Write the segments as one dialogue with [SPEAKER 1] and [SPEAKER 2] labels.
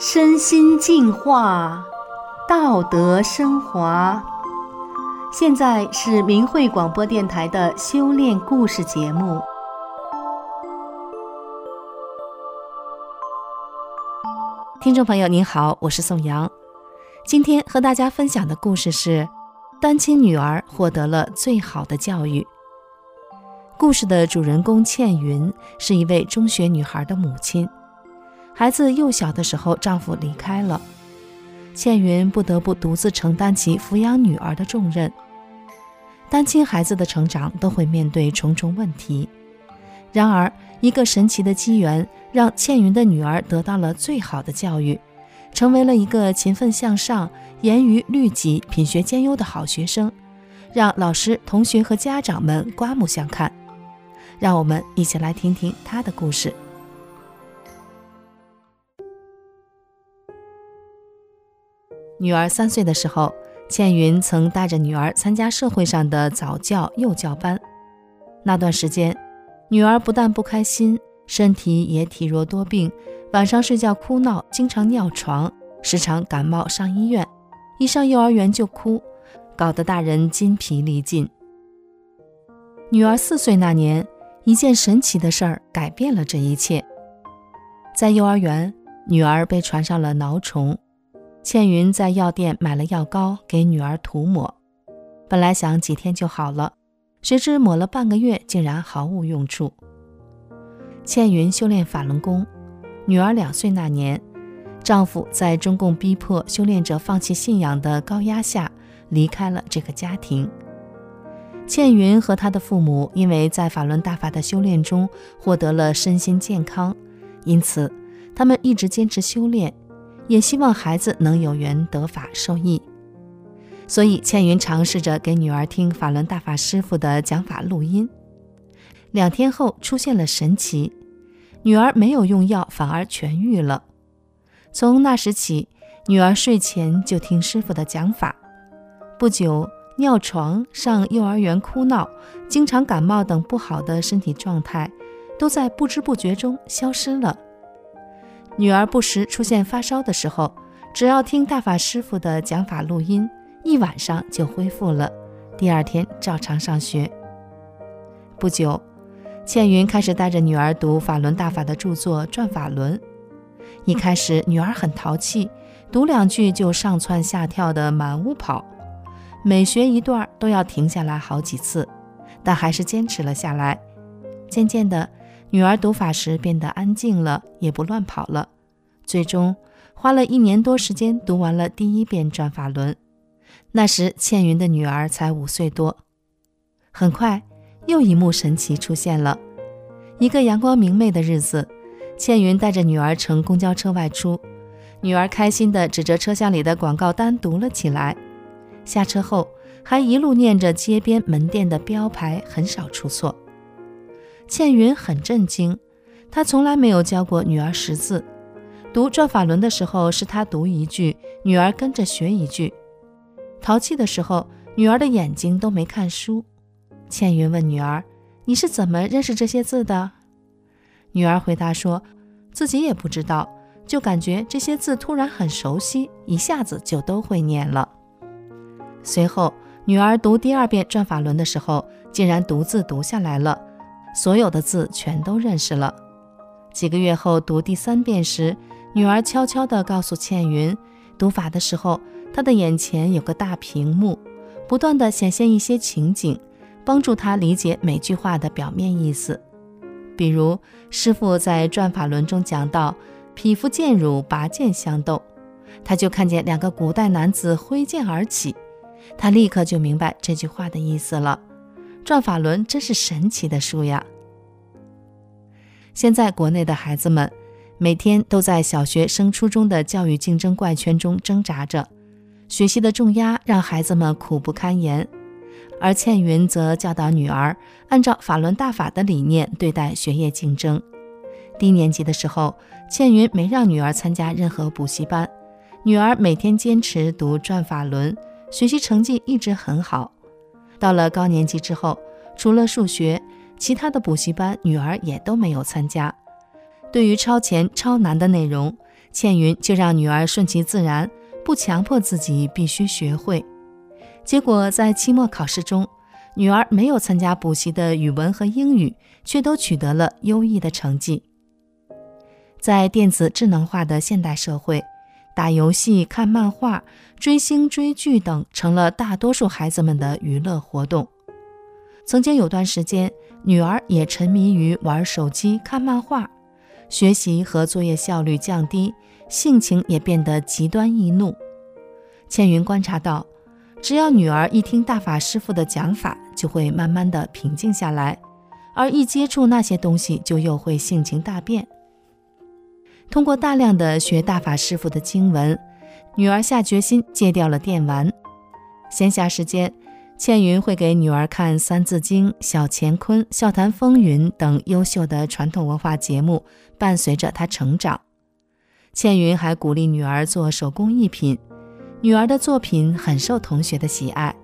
[SPEAKER 1] 身心净化，道德升华。现在是明慧广播电台的修炼故事节目。听众朋友您好，我是宋阳。今天和大家分享的故事是：单亲女儿获得了最好的教育。故事的主人公倩云是一位中学女孩的母亲。孩子幼小的时候，丈夫离开了，倩云不得不独自承担起抚养女儿的重任。单亲孩子的成长都会面对重重问题，然而一个神奇的机缘让倩云的女儿得到了最好的教育，成为了一个勤奋向上、严于律己、品学兼优的好学生，让老师、同学和家长们刮目相看。让我们一起来听听她的故事。女儿三岁的时候，倩云曾带着女儿参加社会上的早教、幼教班。那段时间，女儿不但不开心，身体也体弱多病，晚上睡觉哭闹，经常尿床，时常感冒上医院，一上幼儿园就哭，搞得大人筋疲力尽。女儿四岁那年，一件神奇的事儿改变了这一切。在幼儿园，女儿被传上了挠虫。倩云在药店买了药膏给女儿涂抹，本来想几天就好了，谁知抹了半个月竟然毫无用处。倩云修炼法轮功，女儿两岁那年，丈夫在中共逼迫修炼者放弃信仰的高压下离开了这个家庭。倩云和她的父母因为在法轮大法的修炼中获得了身心健康，因此他们一直坚持修炼。也希望孩子能有缘得法受益，所以倩云尝试着给女儿听法轮大法师傅的讲法录音。两天后出现了神奇，女儿没有用药，反而痊愈了。从那时起，女儿睡前就听师傅的讲法。不久，尿床、上幼儿园哭闹、经常感冒等不好的身体状态，都在不知不觉中消失了。女儿不时出现发烧的时候，只要听大法师傅的讲法录音，一晚上就恢复了。第二天照常上学。不久，倩云开始带着女儿读法轮大法的著作《转法轮》。一开始，女儿很淘气，读两句就上蹿下跳的满屋跑，每学一段都要停下来好几次，但还是坚持了下来。渐渐的，女儿读法时变得安静了，也不乱跑了。最终花了一年多时间读完了第一遍转法轮。那时倩云的女儿才五岁多。很快，又一幕神奇出现了。一个阳光明媚的日子，倩云带着女儿乘公交车外出，女儿开心地指着车厢里的广告单读了起来。下车后，还一路念着街边门店的标牌，很少出错。倩云很震惊，她从来没有教过女儿识字。读转法轮的时候，是她读一句，女儿跟着学一句。淘气的时候，女儿的眼睛都没看书。倩云问女儿：“你是怎么认识这些字的？”女儿回答说：“自己也不知道，就感觉这些字突然很熟悉，一下子就都会念了。”随后，女儿读第二遍转法轮的时候，竟然独自读下来了。所有的字全都认识了。几个月后读第三遍时，女儿悄悄地告诉倩云，读法的时候，她的眼前有个大屏幕，不断地显现一些情景，帮助她理解每句话的表面意思。比如师傅在转法轮中讲到“匹夫见辱，拔剑相斗”，他就看见两个古代男子挥剑而起，他立刻就明白这句话的意思了。转法轮真是神奇的书呀！现在国内的孩子们每天都在小学升初中的教育竞争怪圈中挣扎着，学习的重压让孩子们苦不堪言。而倩云则教导女儿按照法轮大法的理念对待学业竞争。低年级的时候，倩云没让女儿参加任何补习班，女儿每天坚持读转法轮，学习成绩一直很好。到了高年级之后，除了数学，其他的补习班女儿也都没有参加。对于超前超难的内容，倩云就让女儿顺其自然，不强迫自己必须学会。结果在期末考试中，女儿没有参加补习的语文和英语，却都取得了优异的成绩。在电子智能化的现代社会，打游戏、看漫画、追星、追剧等成了大多数孩子们的娱乐活动。曾经有段时间，女儿也沉迷于玩手机、看漫画，学习和作业效率降低，性情也变得极端易怒。倩云观察到，只要女儿一听大法师父的讲法，就会慢慢的平静下来，而一接触那些东西，就又会性情大变。通过大量的学大法师傅的经文，女儿下决心戒掉了电玩。闲暇时间，倩云会给女儿看《三字经》《小乾坤》《笑谈风云》等优秀的传统文化节目，伴随着她成长。倩云还鼓励女儿做手工艺品，女儿的作品很受同学的喜爱，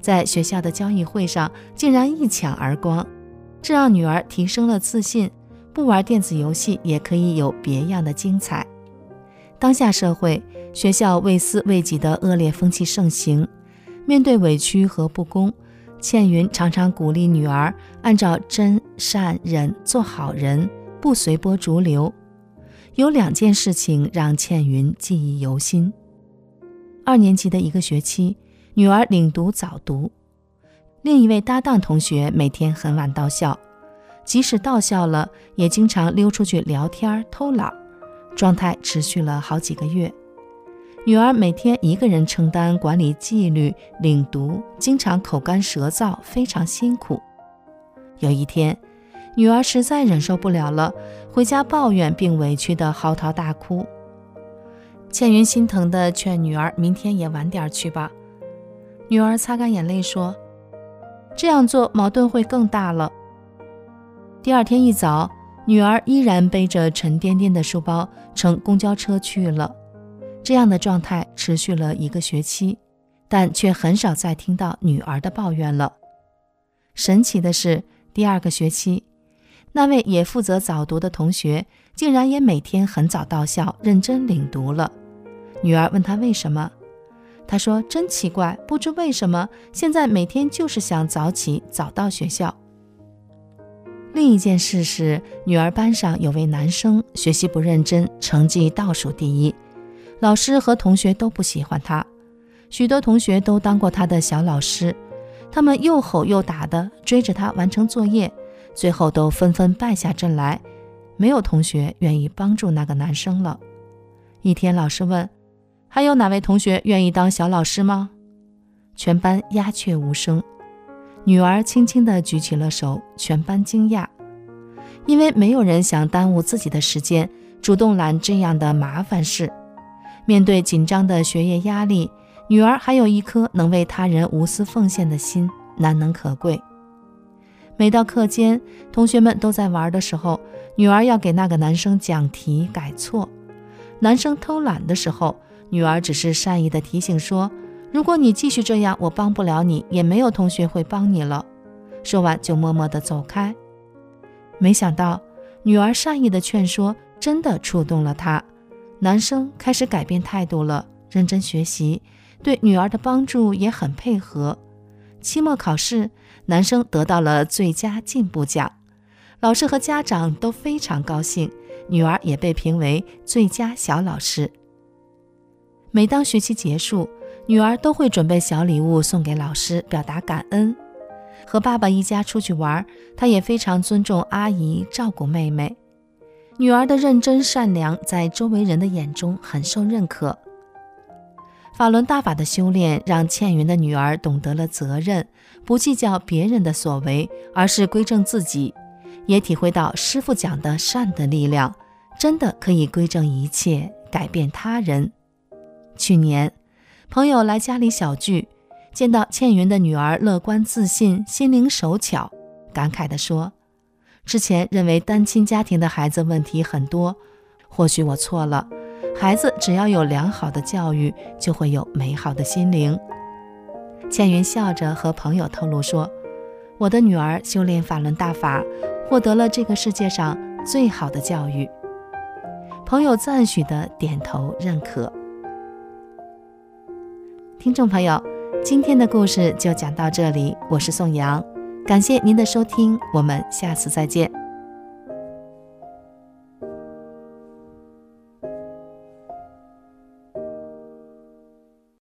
[SPEAKER 1] 在学校的交易会上竟然一抢而光，这让女儿提升了自信。不玩电子游戏也可以有别样的精彩。当下社会，学校为私为己的恶劣风气盛行。面对委屈和不公，倩云常常鼓励女儿按照真善忍做好人，不随波逐流。有两件事情让倩云记忆犹新。二年级的一个学期，女儿领读早读，另一位搭档同学每天很晚到校。即使到校了，也经常溜出去聊天偷懒，状态持续了好几个月。女儿每天一个人承担管理纪律、领读，经常口干舌燥，非常辛苦。有一天，女儿实在忍受不了了，回家抱怨并委屈地嚎啕大哭。倩云心疼地劝女儿：“明天也晚点去吧。”女儿擦干眼泪说：“这样做矛盾会更大了。”第二天一早，女儿依然背着沉甸甸的书包乘公交车去了。这样的状态持续了一个学期，但却很少再听到女儿的抱怨了。神奇的是，第二个学期，那位也负责早读的同学竟然也每天很早到校，认真领读了。女儿问他为什么，他说：“真奇怪，不知为什么，现在每天就是想早起，早到学校。”另一件事是，女儿班上有位男生学习不认真，成绩倒数第一，老师和同学都不喜欢他。许多同学都当过他的小老师，他们又吼又打的追着他完成作业，最后都纷纷败下阵来。没有同学愿意帮助那个男生了。一天，老师问：“还有哪位同学愿意当小老师吗？”全班鸦雀无声。女儿轻轻地举起了手，全班惊讶，因为没有人想耽误自己的时间，主动揽这样的麻烦事。面对紧张的学业压力，女儿还有一颗能为他人无私奉献的心，难能可贵。每到课间，同学们都在玩的时候，女儿要给那个男生讲题改错。男生偷懒的时候，女儿只是善意的提醒说。如果你继续这样，我帮不了你，也没有同学会帮你了。说完就默默地走开。没想到女儿善意的劝说真的触动了他，男生开始改变态度了，认真学习，对女儿的帮助也很配合。期末考试，男生得到了最佳进步奖，老师和家长都非常高兴，女儿也被评为最佳小老师。每当学期结束，女儿都会准备小礼物送给老师，表达感恩。和爸爸一家出去玩，她也非常尊重阿姨，照顾妹妹。女儿的认真善良，在周围人的眼中很受认可。法轮大法的修炼，让倩云的女儿懂得了责任，不计较别人的所为，而是归正自己，也体会到师傅讲的善的力量，真的可以归正一切，改变他人。去年。朋友来家里小聚，见到倩云的女儿乐观自信、心灵手巧，感慨地说：“之前认为单亲家庭的孩子问题很多，或许我错了。孩子只要有良好的教育，就会有美好的心灵。”倩云笑着和朋友透露说：“我的女儿修炼法轮大法，获得了这个世界上最好的教育。”朋友赞许的点头认可。听众朋友，今天的故事就讲到这里，我是宋阳，感谢您的收听，我们下次再见。